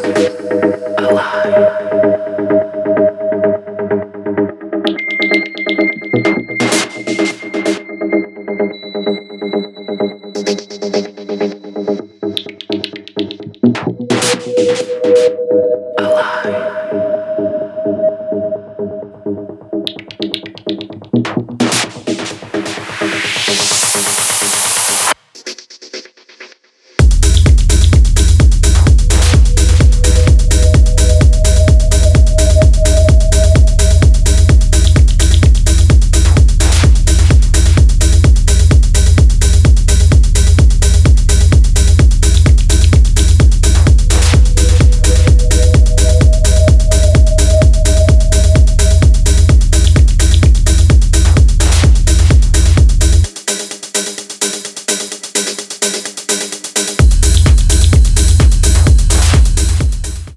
alive.